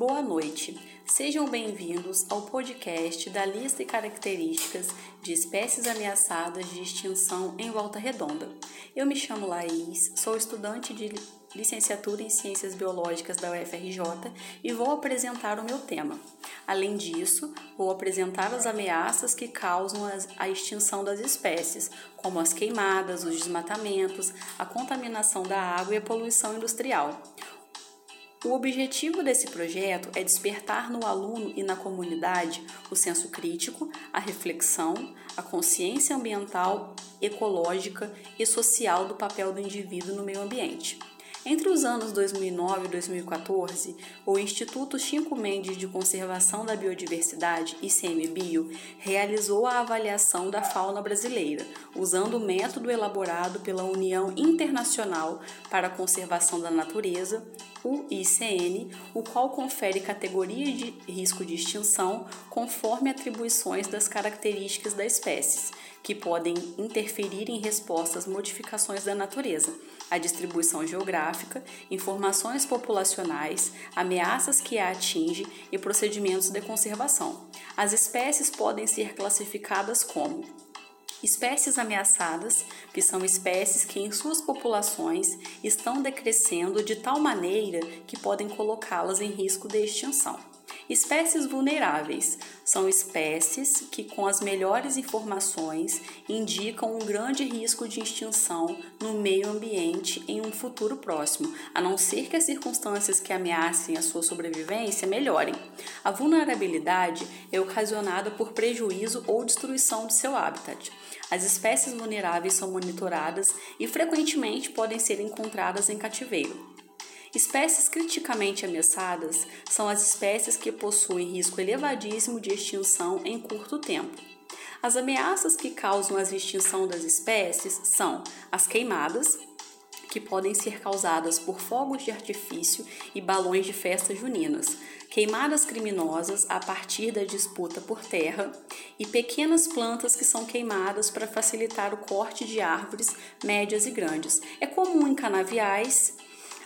boa noite. Sejam bem-vindos ao podcast da lista e características de espécies ameaçadas de extinção em Volta Redonda. Eu me chamo Laís, sou estudante de licenciatura em Ciências Biológicas da UFRJ e vou apresentar o meu tema. Além disso, vou apresentar as ameaças que causam a extinção das espécies, como as queimadas, os desmatamentos, a contaminação da água e a poluição industrial. O objetivo desse projeto é despertar no aluno e na comunidade o senso crítico, a reflexão, a consciência ambiental, ecológica e social do papel do indivíduo no meio ambiente. Entre os anos 2009 e 2014, o Instituto Chico Mendes de Conservação da Biodiversidade, ICMBio, realizou a avaliação da fauna brasileira, usando o método elaborado pela União Internacional para a Conservação da Natureza, o ICN, o qual confere categoria de risco de extinção conforme atribuições das características da espécie, que podem interferir em respostas modificações da natureza a distribuição geográfica, informações populacionais, ameaças que a atinge e procedimentos de conservação. As espécies podem ser classificadas como Espécies ameaçadas, que são espécies que em suas populações estão decrescendo de tal maneira que podem colocá-las em risco de extinção. Espécies vulneráveis são espécies que, com as melhores informações, indicam um grande risco de extinção no meio ambiente em um futuro próximo, a não ser que as circunstâncias que ameacem a sua sobrevivência melhorem. A vulnerabilidade é ocasionada por prejuízo ou destruição de seu habitat. As espécies vulneráveis são monitoradas e frequentemente podem ser encontradas em cativeiro. Espécies criticamente ameaçadas são as espécies que possuem risco elevadíssimo de extinção em curto tempo. As ameaças que causam a extinção das espécies são as queimadas, que podem ser causadas por fogos de artifício e balões de festas juninas, queimadas criminosas a partir da disputa por terra e pequenas plantas que são queimadas para facilitar o corte de árvores médias e grandes. É comum em canaviais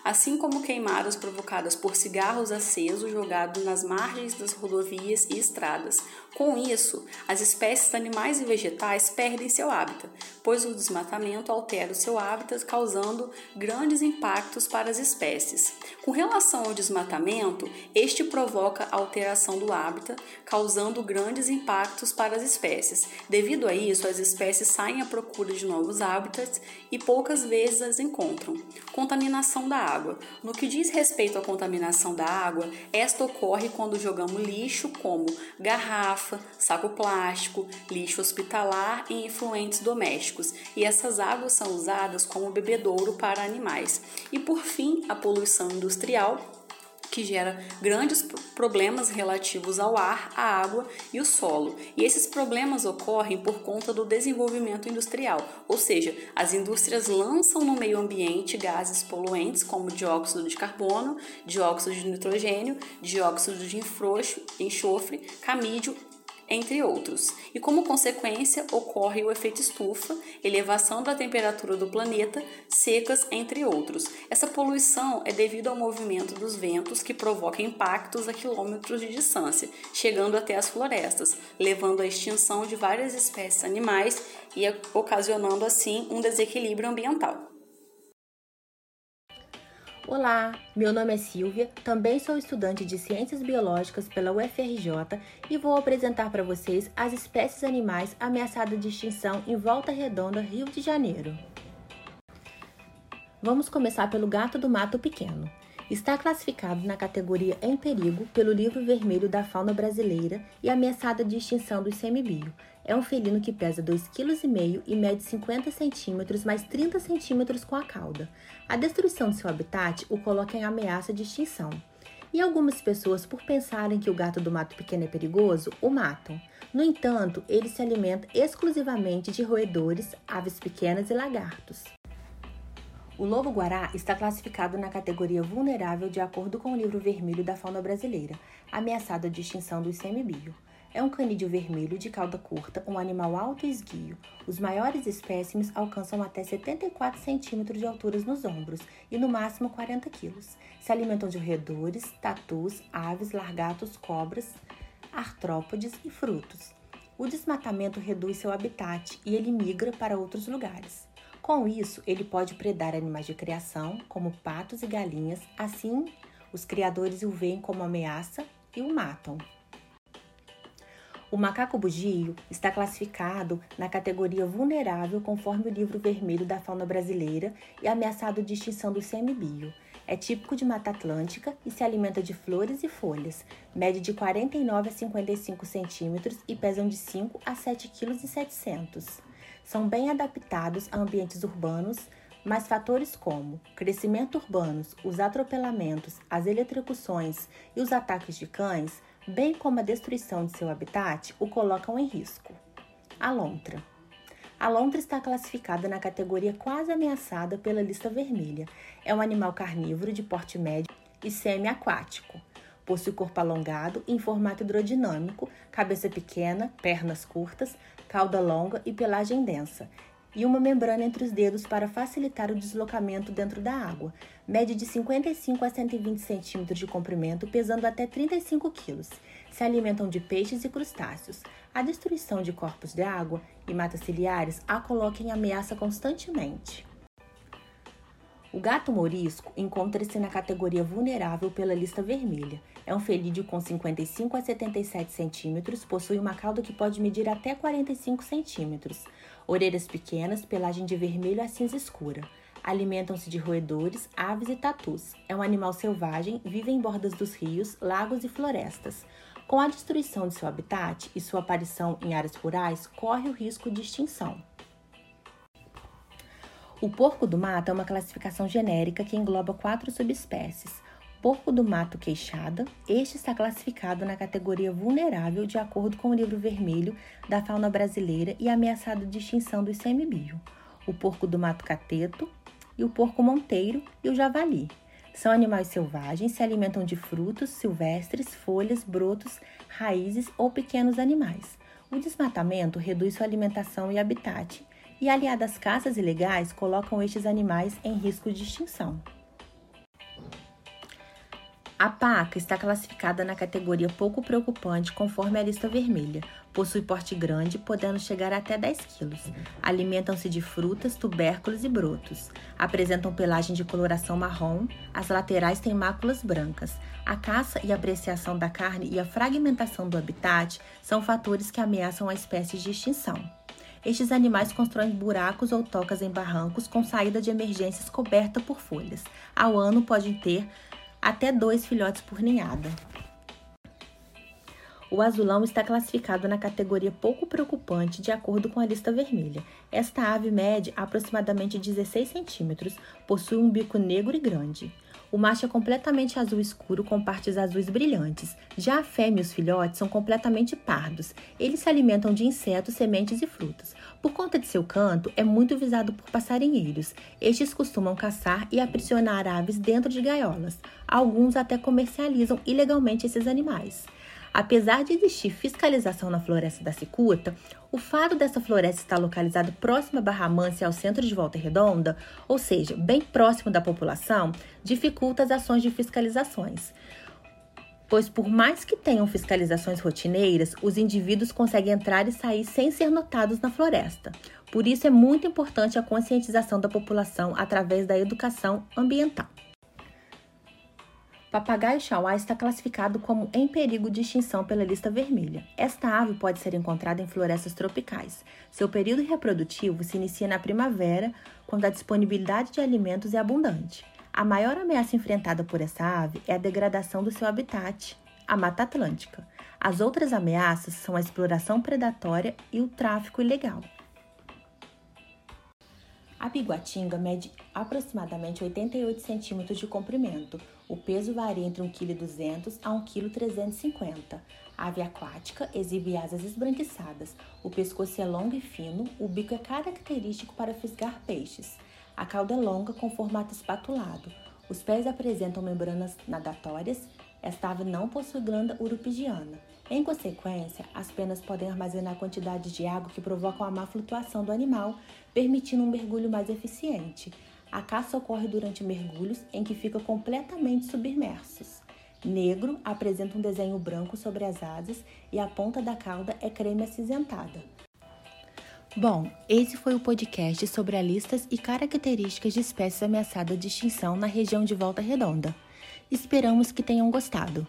assim como queimadas provocadas por cigarros acesos jogados nas margens das rodovias e estradas. Com isso, as espécies animais e vegetais perdem seu hábitat, pois o desmatamento altera o seu hábitat, causando grandes impactos para as espécies. Com relação ao desmatamento, este provoca alteração do hábitat, causando grandes impactos para as espécies. Devido a isso, as espécies saem à procura de novos hábitats e poucas vezes as encontram. Contaminação da água água. No que diz respeito à contaminação da água, esta ocorre quando jogamos lixo como garrafa, saco plástico, lixo hospitalar e influentes domésticos, e essas águas são usadas como bebedouro para animais. E por fim, a poluição industrial que gera grandes problemas relativos ao ar, à água e o solo. E esses problemas ocorrem por conta do desenvolvimento industrial, ou seja, as indústrias lançam no meio ambiente gases poluentes como dióxido de carbono, dióxido de nitrogênio, dióxido de enxofre, camídio entre outros. E como consequência, ocorre o efeito estufa, elevação da temperatura do planeta, secas, entre outros. Essa poluição é devido ao movimento dos ventos que provoca impactos a quilômetros de distância, chegando até as florestas, levando à extinção de várias espécies animais e ocasionando assim um desequilíbrio ambiental. Olá, meu nome é Silvia, também sou estudante de Ciências Biológicas pela UFRJ e vou apresentar para vocês as espécies animais ameaçadas de extinção em Volta Redonda, Rio de Janeiro. Vamos começar pelo gato do mato pequeno. Está classificado na categoria Em Perigo pelo Livro Vermelho da Fauna Brasileira e ameaçada de extinção do ICMBio, é um felino que pesa 2,5 kg e mede 50 cm mais 30 cm com a cauda. A destruição de seu habitat o coloca em ameaça de extinção. E algumas pessoas, por pensarem que o gato do mato pequeno é perigoso, o matam. No entanto, ele se alimenta exclusivamente de roedores, aves pequenas e lagartos. O lobo-guará está classificado na categoria vulnerável de acordo com o livro vermelho da fauna brasileira, ameaçado de extinção do ICMBio. É um canídeo vermelho de cauda curta, um animal alto e esguio. Os maiores espécimes alcançam até 74 centímetros de altura nos ombros e no máximo 40 quilos. Se alimentam de roedores, tatus, aves, largatos, cobras, artrópodes e frutos. O desmatamento reduz seu habitat e ele migra para outros lugares. Com isso, ele pode predar animais de criação, como patos e galinhas, assim os criadores o veem como ameaça e o matam. O macaco bugio está classificado na categoria vulnerável conforme o livro vermelho da fauna brasileira e ameaçado de extinção do semibio. É típico de Mata Atlântica e se alimenta de flores e folhas. Mede de 49 a 55 centímetros e pesam de 5 a 7,7 kg. São bem adaptados a ambientes urbanos, mas fatores como crescimento urbanos, os atropelamentos, as eletrocuções e os ataques de cães, bem como a destruição de seu habitat, o colocam em risco. A lontra. A lontra está classificada na categoria quase ameaçada pela lista vermelha. É um animal carnívoro de porte médio e semi-aquático. Possui corpo alongado em formato hidrodinâmico, cabeça pequena, pernas curtas, cauda longa e pelagem densa e uma membrana entre os dedos para facilitar o deslocamento dentro da água. Mede de 55 a 120 centímetros de comprimento, pesando até 35 quilos. Se alimentam de peixes e crustáceos. A destruição de corpos de água e matas ciliares a coloca em ameaça constantemente. O gato morisco encontra-se na categoria vulnerável pela lista vermelha. É um felídeo com 55 a 77 centímetros, possui uma cauda que pode medir até 45 centímetros, orelhas pequenas, pelagem de vermelho a cinza escura. Alimentam-se de roedores, aves e tatus. É um animal selvagem, vive em bordas dos rios, lagos e florestas. Com a destruição de seu habitat e sua aparição em áreas rurais, corre o risco de extinção. O porco do mato é uma classificação genérica que engloba quatro subespécies. Porco do mato queixada, este está classificado na categoria vulnerável de acordo com o livro vermelho da fauna brasileira e ameaçado de extinção do ICMBio. O porco do mato cateto e o porco monteiro e o javali. São animais selvagens, se alimentam de frutos silvestres, folhas, brotos, raízes ou pequenos animais. O desmatamento reduz sua alimentação e habitat, e aliadas caças ilegais colocam estes animais em risco de extinção. A paca está classificada na categoria pouco preocupante conforme a lista vermelha. Possui porte grande, podendo chegar até 10 quilos. Alimentam-se de frutas, tubérculos e brotos. Apresentam pelagem de coloração marrom, as laterais têm máculas brancas. A caça e apreciação da carne e a fragmentação do habitat são fatores que ameaçam a espécie de extinção. Estes animais constroem buracos ou tocas em barrancos com saída de emergências coberta por folhas. Ao ano podem ter até dois filhotes por ninhada. O azulão está classificado na categoria pouco preocupante de acordo com a lista vermelha. Esta ave mede aproximadamente 16 centímetros, possui um bico negro e grande. O macho é completamente azul escuro com partes azuis brilhantes. Já a fêmea e os filhotes são completamente pardos. Eles se alimentam de insetos, sementes e frutas. Por conta de seu canto, é muito visado por passarinheiros. Estes costumam caçar e aprisionar aves dentro de gaiolas. Alguns até comercializam ilegalmente esses animais. Apesar de existir fiscalização na floresta da cicuta, o fato dessa floresta estar localizada próxima a Barra Mansa ao centro de Volta Redonda, ou seja, bem próximo da população, dificulta as ações de fiscalizações. Pois, por mais que tenham fiscalizações rotineiras, os indivíduos conseguem entrar e sair sem ser notados na floresta. Por isso, é muito importante a conscientização da população através da educação ambiental. Papagaio chauá está classificado como em perigo de extinção pela lista vermelha. Esta ave pode ser encontrada em florestas tropicais. Seu período reprodutivo se inicia na primavera, quando a disponibilidade de alimentos é abundante. A maior ameaça enfrentada por essa ave é a degradação do seu habitat, a Mata Atlântica. As outras ameaças são a exploração predatória e o tráfico ilegal. A biguatinga mede aproximadamente 88 centímetros de comprimento. O peso varia entre 1,2 kg a 1,350 kg. A ave aquática exibe asas esbranquiçadas. O pescoço é longo e fino. O bico é característico para fisgar peixes. A cauda é longa com formato espatulado. Os pés apresentam membranas nadatórias. Esta ave não possui glândula urupigiana. Em consequência, as penas podem armazenar quantidades de água que provocam a má flutuação do animal, permitindo um mergulho mais eficiente. A caça ocorre durante mergulhos em que ficam completamente submersos. Negro apresenta um desenho branco sobre as asas e a ponta da cauda é creme acinzentada. Bom, esse foi o podcast sobre as listas e características de espécies ameaçadas de extinção na região de Volta Redonda. Esperamos que tenham gostado.